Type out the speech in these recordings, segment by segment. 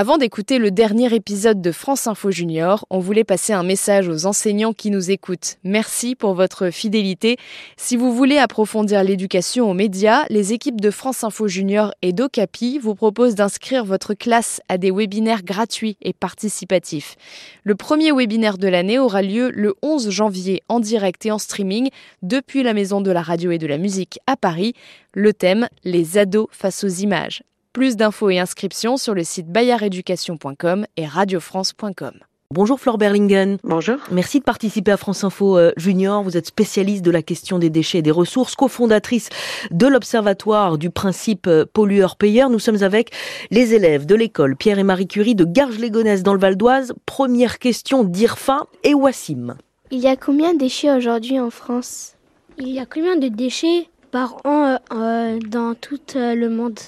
Avant d'écouter le dernier épisode de France Info Junior, on voulait passer un message aux enseignants qui nous écoutent. Merci pour votre fidélité. Si vous voulez approfondir l'éducation aux médias, les équipes de France Info Junior et d'Ocapi vous proposent d'inscrire votre classe à des webinaires gratuits et participatifs. Le premier webinaire de l'année aura lieu le 11 janvier en direct et en streaming depuis la Maison de la Radio et de la Musique à Paris. Le thème, les ados face aux images. Plus d'infos et inscriptions sur le site bayareducation.com et radiofrance.com. Bonjour Flore Berlingen. Bonjour. Merci de participer à France Info euh, Junior. Vous êtes spécialiste de la question des déchets et des ressources, cofondatrice de l'Observatoire du principe euh, pollueur-payeur. Nous sommes avec les élèves de l'école Pierre et Marie Curie de Garges-les-Gonesse dans le Val d'Oise. Première question d'Irfa et Wassim. Il y a combien de déchets aujourd'hui en France? Il y a combien de déchets par an euh, dans tout le monde?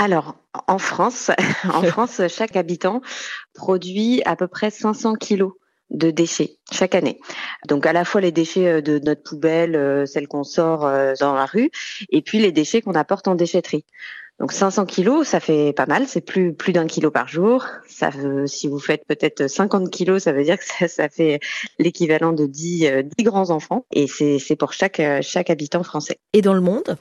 Alors, en France, en France, chaque habitant produit à peu près 500 kilos de déchets chaque année. Donc à la fois les déchets euh, de notre poubelle, euh, celles qu'on sort euh, dans la rue, et puis les déchets qu'on apporte en déchetterie. Donc 500 kilos, ça fait pas mal, c'est plus plus d'un kilo par jour. Ça veut, si vous faites peut-être 50 kilos, ça veut dire que ça, ça fait l'équivalent de 10, 10 grands enfants. Et c'est pour chaque chaque habitant français. Et dans le monde?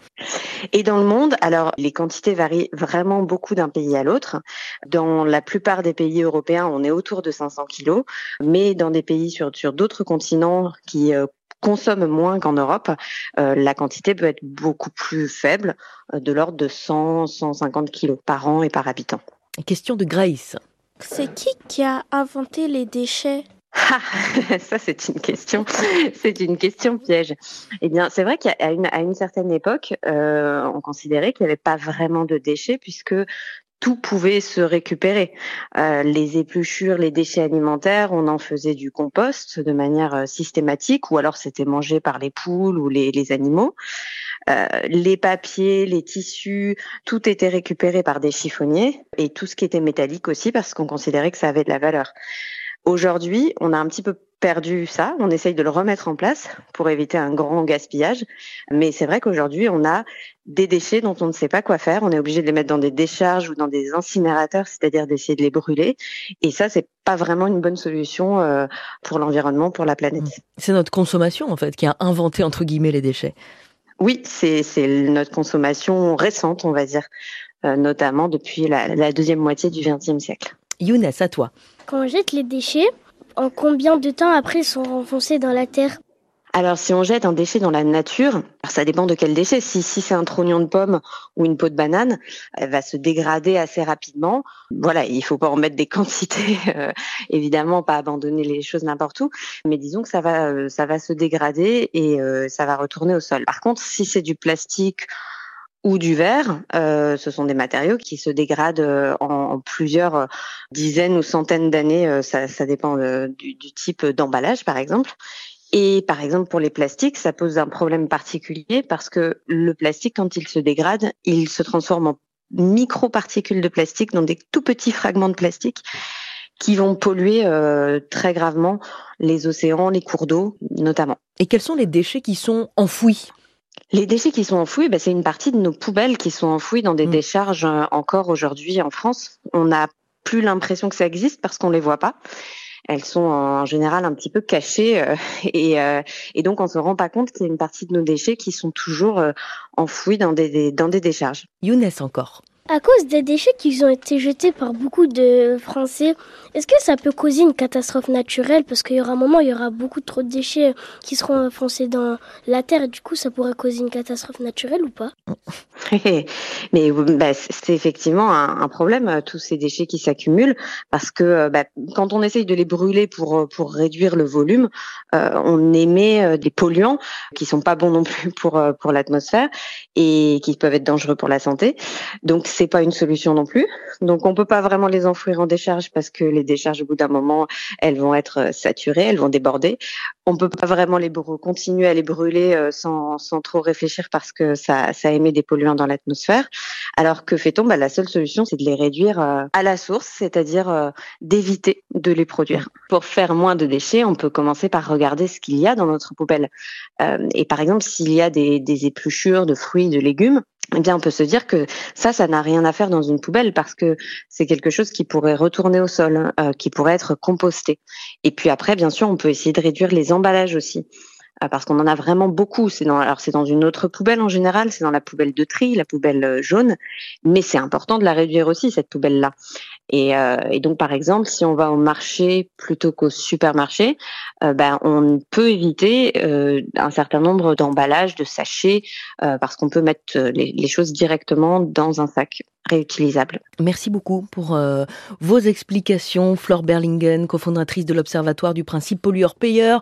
Et dans le monde, alors les quantités varient vraiment beaucoup d'un pays à l'autre. Dans la plupart des pays européens, on est autour de 500 kilos, mais dans des pays sur sur d'autres continents qui consomme moins qu'en Europe, euh, la quantité peut être beaucoup plus faible, euh, de l'ordre de 100, 150 kilos par an et par habitant. Question de Grace. C'est qui qui a inventé les déchets? Ah, ça c'est une question, c'est une question piège. Eh bien, c'est vrai qu'à une, à une certaine époque, euh, on considérait qu'il n'y avait pas vraiment de déchets puisque tout pouvait se récupérer. Euh, les épluchures, les déchets alimentaires, on en faisait du compost de manière euh, systématique, ou alors c'était mangé par les poules ou les, les animaux. Euh, les papiers, les tissus, tout était récupéré par des chiffonniers, et tout ce qui était métallique aussi, parce qu'on considérait que ça avait de la valeur. Aujourd'hui, on a un petit peu perdu ça. On essaye de le remettre en place pour éviter un grand gaspillage. Mais c'est vrai qu'aujourd'hui, on a des déchets dont on ne sait pas quoi faire. On est obligé de les mettre dans des décharges ou dans des incinérateurs, c'est-à-dire d'essayer de les brûler. Et ça, c'est pas vraiment une bonne solution euh, pour l'environnement, pour la planète. Mmh. C'est notre consommation, en fait, qui a inventé, entre guillemets, les déchets. Oui, c'est notre consommation récente, on va dire, euh, notamment depuis la, la deuxième moitié du XXe siècle. Younes, à toi. Quand on jette les déchets, en combien de temps après ils sont renfoncés dans la terre? Alors, si on jette un déchet dans la nature, ça dépend de quel déchet. Si, c'est un trognon de pomme ou une peau de banane, elle va se dégrader assez rapidement. Voilà, il faut pas en mettre des quantités, euh, évidemment, pas abandonner les choses n'importe où. Mais disons que ça va, euh, ça va se dégrader et euh, ça va retourner au sol. Par contre, si c'est du plastique ou du verre. Euh, ce sont des matériaux qui se dégradent euh, en, plusieurs euh, dizaines ou centaines d'années. Ça, ça, dépend du, type d'emballage, par exemple. Et par exemple, pour les plastiques, ça pose un problème particulier parce que le plastique, quand il se dégrade, il se transforme en microparticules de plastique, donc des tout petits fragments de plastique qui vont polluer euh, très gravement les océans, les cours d'eau notamment. Et quels sont les déchets qui sont enfouis? Les déchets qui sont enfouis, bah, c'est une partie de nos poubelles qui sont enfouies dans des mmh. décharges euh, encore aujourd'hui en France. On n'a plus l'impression que ça existe parce qu'on les voit pas. Elles sont en général un petit peu cachées euh, et, euh, et, donc on se rend pas compte qu'il y a une partie de nos déchets qui sont toujours enfouis dans des, des, dans des décharges. Younes encore. À cause des déchets qui ont été jetés par beaucoup de Français, est-ce que ça peut causer une catastrophe naturelle? Parce qu'il y aura un moment, il y aura beaucoup trop de déchets qui seront enfoncés dans la terre. Et du coup, ça pourrait causer une catastrophe naturelle ou pas? Mais bah, c'est effectivement un, problème, euh, tous ces déchets qui s'accumulent, parce que euh, bah, quand on essaye de les brûler pour, euh, pour réduire le volume, on émet des polluants qui sont pas bons non plus pour, pour l'atmosphère et qui peuvent être dangereux pour la santé. Donc, c'est pas une solution non plus. Donc on peut pas vraiment les enfouir en décharge parce que les décharges au bout d'un moment elles vont être euh, saturées, elles vont déborder. On peut pas vraiment les continuer à les brûler euh, sans, sans trop réfléchir parce que ça, ça émet des polluants dans l'atmosphère. Alors que fait-on? Bah, La seule solution c'est de les réduire euh, à la source, c'est-à-dire d'éviter de les produire. Pour faire moins de déchets, on peut commencer par regarder ce qu'il y a dans notre poubelle. et par exemple, s'il y a des, épluchures de fruits, de légumes, eh bien, on peut se dire que ça, ça n'a rien à faire dans une poubelle parce que c'est quelque chose qui pourrait retourner au sol, hein, euh, qui pourrait être composté. Et puis après, bien sûr, on peut essayer de réduire les emballages aussi. Euh, parce qu'on en a vraiment beaucoup. C'est dans, alors c'est dans une autre poubelle en général, c'est dans la poubelle de tri, la poubelle euh, jaune, mais c'est important de la réduire aussi cette poubelle-là. Et, euh, et, donc par exemple, si on va au marché plutôt qu'au supermarché, euh, ben on peut éviter un certain nombre d'emballages, de sachets, parce qu'on peut mettre les, choses directement dans un sac Merci beaucoup pour vos explications, Flore Berlingen, cofondatrice de l'Observatoire du principe pollueur-payeur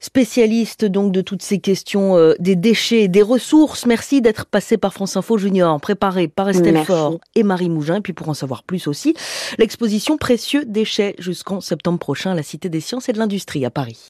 spécialiste donc de toutes ces questions euh, des déchets, des ressources. Merci d'être passé par France Info Junior, préparé par Estelle Faure et Marie Mougin. Et puis pour en savoir plus aussi, l'exposition Précieux déchets jusqu'en septembre prochain à la Cité des sciences et de l'industrie à Paris.